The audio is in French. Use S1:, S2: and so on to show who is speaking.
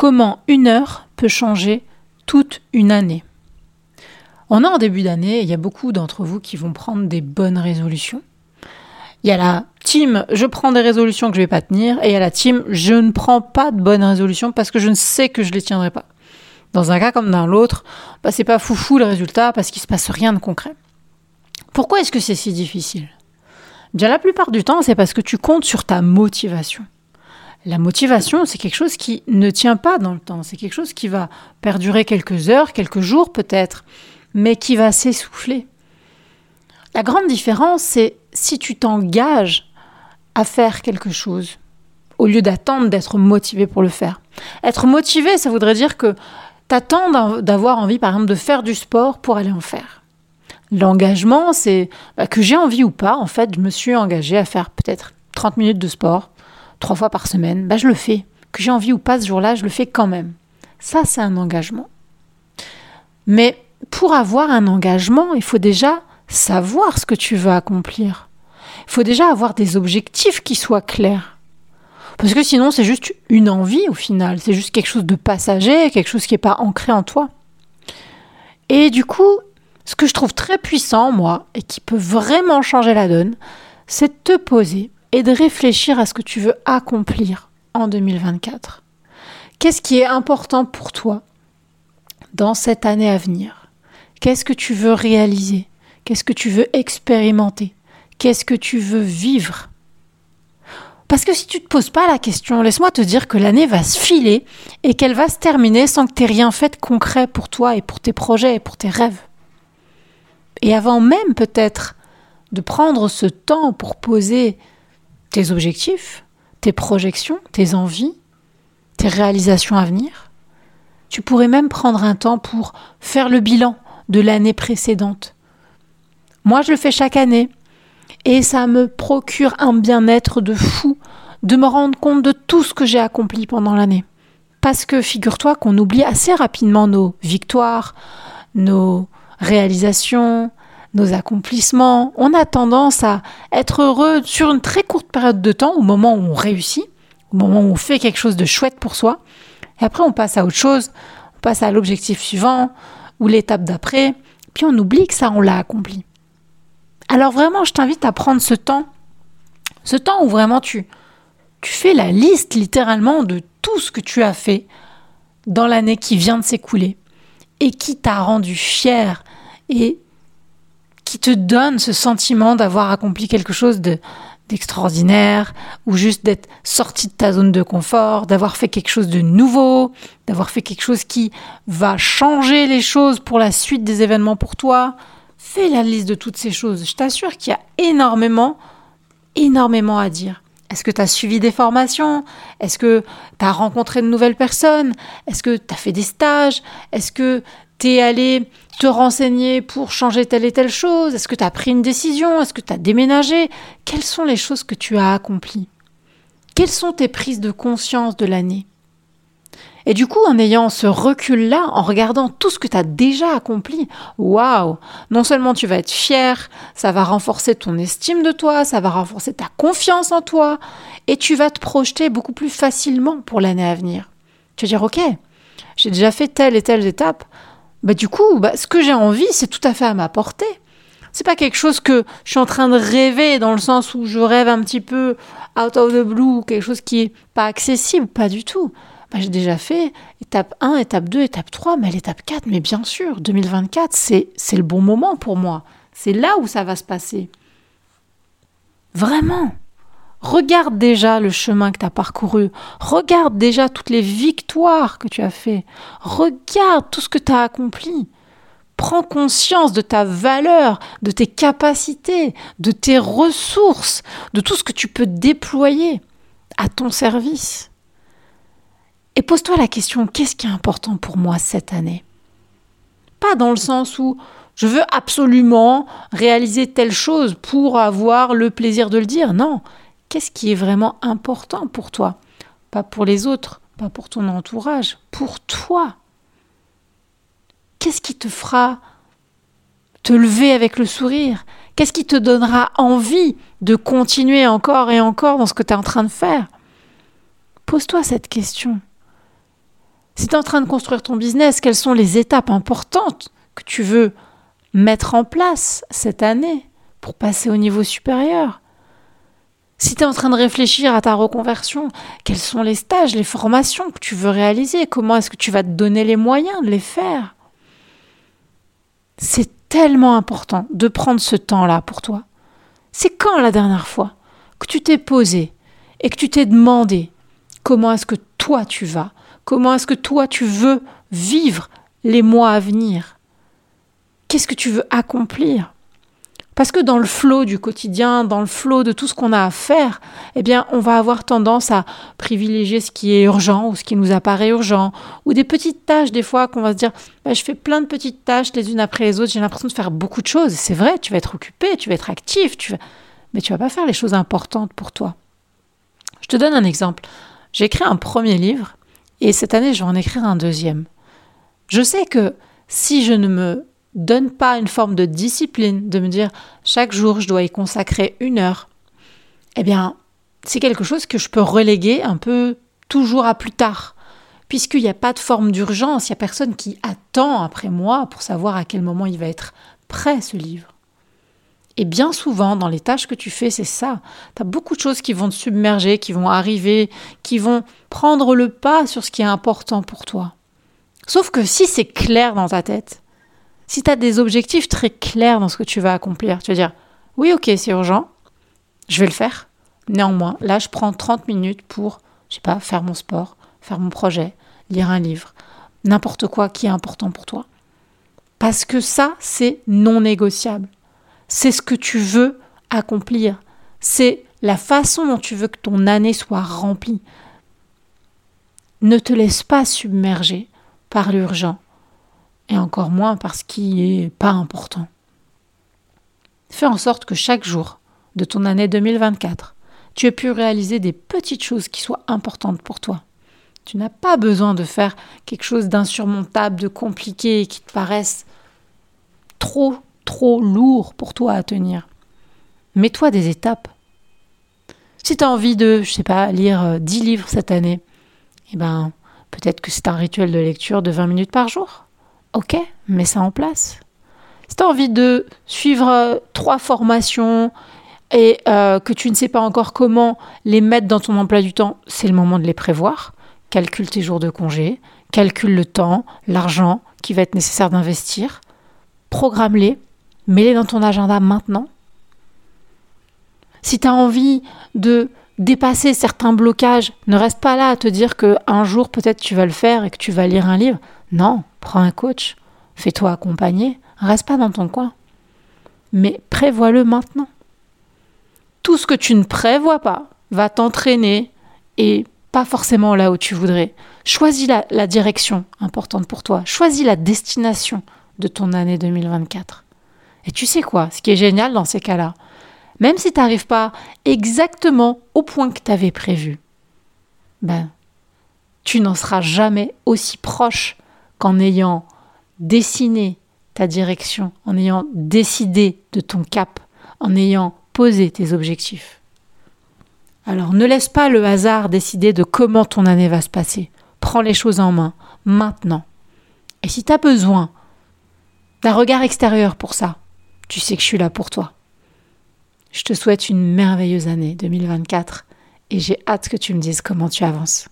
S1: Comment une heure peut changer toute une année On est en début d'année, il y a beaucoup d'entre vous qui vont prendre des bonnes résolutions. Il y a la team je prends des résolutions que je ne vais pas tenir et il y a la team je ne prends pas de bonnes résolutions parce que je ne sais que je ne les tiendrai pas. Dans un cas comme dans l'autre, bah, c'est pas foufou le résultat parce qu'il se passe rien de concret. Pourquoi est-ce que c'est si difficile? Bien la plupart du temps, c'est parce que tu comptes sur ta motivation. La motivation, c'est quelque chose qui ne tient pas dans le temps, c'est quelque chose qui va perdurer quelques heures, quelques jours peut-être, mais qui va s'essouffler. La grande différence, c'est si tu t'engages à faire quelque chose, au lieu d'attendre d'être motivé pour le faire. Être motivé, ça voudrait dire que tu attends d'avoir envie, par exemple, de faire du sport pour aller en faire. L'engagement, c'est bah, que j'ai envie ou pas, en fait, je me suis engagé à faire peut-être 30 minutes de sport, trois fois par semaine, bah, je le fais. Que j'ai envie ou pas ce jour-là, je le fais quand même. Ça, c'est un engagement. Mais pour avoir un engagement, il faut déjà savoir ce que tu veux accomplir. Il faut déjà avoir des objectifs qui soient clairs. Parce que sinon, c'est juste une envie au final. C'est juste quelque chose de passager, quelque chose qui n'est pas ancré en toi. Et du coup, ce que je trouve très puissant, moi, et qui peut vraiment changer la donne, c'est de te poser et de réfléchir à ce que tu veux accomplir en 2024. Qu'est-ce qui est important pour toi dans cette année à venir? Qu'est-ce que tu veux réaliser? Qu'est-ce que tu veux expérimenter? Qu'est-ce que tu veux vivre? Parce que si tu ne te poses pas la question, laisse-moi te dire que l'année va se filer et qu'elle va se terminer sans que tu aies rien fait de concret pour toi et pour tes projets et pour tes rêves. Et avant même peut-être de prendre ce temps pour poser tes objectifs, tes projections, tes envies, tes réalisations à venir. Tu pourrais même prendre un temps pour faire le bilan de l'année précédente. Moi, je le fais chaque année et ça me procure un bien-être de fou de me rendre compte de tout ce que j'ai accompli pendant l'année. Parce que figure-toi qu'on oublie assez rapidement nos victoires, nos réalisations, nos accomplissements. On a tendance à être heureux sur une très courte période de temps, au moment où on réussit, au moment où on fait quelque chose de chouette pour soi. Et après, on passe à autre chose, on passe à l'objectif suivant ou l'étape d'après, puis on oublie que ça, on l'a accompli. Alors vraiment, je t'invite à prendre ce temps, ce temps où vraiment tu, tu fais la liste littéralement de tout ce que tu as fait dans l'année qui vient de s'écouler et qui t'a rendu fier et qui te donne ce sentiment d'avoir accompli quelque chose de d'extraordinaire ou juste d'être sorti de ta zone de confort, d'avoir fait quelque chose de nouveau, d'avoir fait quelque chose qui va changer les choses pour la suite des événements pour toi. Fais la liste de toutes ces choses. Je t'assure qu'il y a énormément, énormément à dire. Est-ce que tu as suivi des formations? Est-ce que tu as rencontré de nouvelles personnes? Est-ce que tu as fait des stages? Est-ce que tu es allé te renseigner pour changer telle et telle chose? Est-ce que tu as pris une décision? Est-ce que tu as déménagé? Quelles sont les choses que tu as accomplies? Quelles sont tes prises de conscience de l'année? Et du coup, en ayant ce recul-là, en regardant tout ce que tu as déjà accompli, waouh! Non seulement tu vas être fier, ça va renforcer ton estime de toi, ça va renforcer ta confiance en toi, et tu vas te projeter beaucoup plus facilement pour l'année à venir. Tu vas dire, ok, j'ai déjà fait telle et telle étape, bah du coup, bah, ce que j'ai envie, c'est tout à fait à ma portée. C'est pas quelque chose que je suis en train de rêver dans le sens où je rêve un petit peu out of the blue, quelque chose qui est pas accessible, pas du tout. Bah, j'ai déjà fait étape 1, étape 2, étape 3, mais l'étape 4, mais bien sûr, 2024, c'est, c'est le bon moment pour moi. C'est là où ça va se passer. Vraiment. Regarde déjà le chemin que tu as parcouru. Regarde déjà toutes les victoires que tu as fait. Regarde tout ce que tu as accompli. Prends conscience de ta valeur, de tes capacités, de tes ressources, de tout ce que tu peux déployer à ton service. Et pose-toi la question, qu'est-ce qui est important pour moi cette année? Pas dans le sens où je veux absolument réaliser telle chose pour avoir le plaisir de le dire, non. Qu'est-ce qui est vraiment important pour toi? Pas pour les autres, pas pour ton entourage, pour toi. Qu'est-ce qui te fera te lever avec le sourire? Qu'est-ce qui te donnera envie de continuer encore et encore dans ce que tu es en train de faire? Pose-toi cette question. Si tu es en train de construire ton business, quelles sont les étapes importantes que tu veux mettre en place cette année pour passer au niveau supérieur? Si tu es en train de réfléchir à ta reconversion, quels sont les stages, les formations que tu veux réaliser? Comment est-ce que tu vas te donner les moyens de les faire? C'est tellement important de prendre ce temps-là pour toi. C'est quand la dernière fois que tu t'es posé et que tu t'es demandé comment est-ce que toi tu vas Comment est-ce que toi tu veux vivre les mois à venir? Qu'est-ce que tu veux accomplir? Parce que dans le flot du quotidien, dans le flot de tout ce qu'on a à faire, eh bien, on va avoir tendance à privilégier ce qui est urgent ou ce qui nous apparaît urgent, ou des petites tâches des fois qu'on va se dire, bah, je fais plein de petites tâches les unes après les autres, j'ai l'impression de faire beaucoup de choses. C'est vrai, tu vas être occupé, tu vas être actif, tu vas... mais tu vas pas faire les choses importantes pour toi. Je te donne un exemple. J'ai écrit un premier livre et cette année, je vais en écrire un deuxième. Je sais que si je ne me donne pas une forme de discipline, de me dire chaque jour je dois y consacrer une heure, eh bien, c'est quelque chose que je peux reléguer un peu toujours à plus tard. Puisqu'il n'y a pas de forme d'urgence, il n'y a personne qui attend après moi pour savoir à quel moment il va être prêt ce livre. Et bien souvent, dans les tâches que tu fais, c'est ça. Tu as beaucoup de choses qui vont te submerger, qui vont arriver, qui vont prendre le pas sur ce qui est important pour toi. Sauf que si c'est clair dans ta tête, si tu as des objectifs très clairs dans ce que tu vas accomplir, tu vas dire oui, ok, c'est urgent, je vais le faire. Néanmoins, là, je prends 30 minutes pour, je sais pas, faire mon sport, faire mon projet, lire un livre, n'importe quoi qui est important pour toi. Parce que ça, c'est non négociable c'est ce que tu veux accomplir, c'est la façon dont tu veux que ton année soit remplie. Ne te laisse pas submerger par l'urgent, et encore moins par ce qui n'est pas important. Fais en sorte que chaque jour de ton année 2024, tu aies pu réaliser des petites choses qui soient importantes pour toi. Tu n'as pas besoin de faire quelque chose d'insurmontable, de compliqué, qui te paraisse trop trop lourd pour toi à tenir. Mets-toi des étapes. Si tu as envie de, je sais pas, lire 10 euh, livres cette année, eh ben, peut-être que c'est un rituel de lecture de 20 minutes par jour. Ok, mets ça en place. Si tu as envie de suivre euh, trois formations et euh, que tu ne sais pas encore comment les mettre dans ton emploi du temps, c'est le moment de les prévoir. Calcule tes jours de congé, calcule le temps, l'argent qui va être nécessaire d'investir, programme-les mets-les dans ton agenda maintenant. Si tu as envie de dépasser certains blocages, ne reste pas là à te dire que un jour peut-être tu vas le faire et que tu vas lire un livre. Non, prends un coach, fais-toi accompagner, reste pas dans ton coin. Mais prévois-le maintenant. Tout ce que tu ne prévois pas va t'entraîner et pas forcément là où tu voudrais. Choisis la, direction importante pour toi. Choisis la destination de ton année 2024. Et tu sais quoi, ce qui est génial dans ces cas-là, même si tu n'arrives pas exactement au point que tu avais prévu, ben, tu n'en seras jamais aussi proche qu'en ayant dessiné ta direction, en ayant décidé de ton cap, en ayant posé tes objectifs. Alors ne laisse pas le hasard décider de comment ton année va se passer. Prends les choses en main, maintenant. Et si tu as besoin d'un regard extérieur pour ça, tu sais que je suis là pour toi. Je te souhaite une merveilleuse année 2024 et j'ai hâte que tu me dises comment tu avances.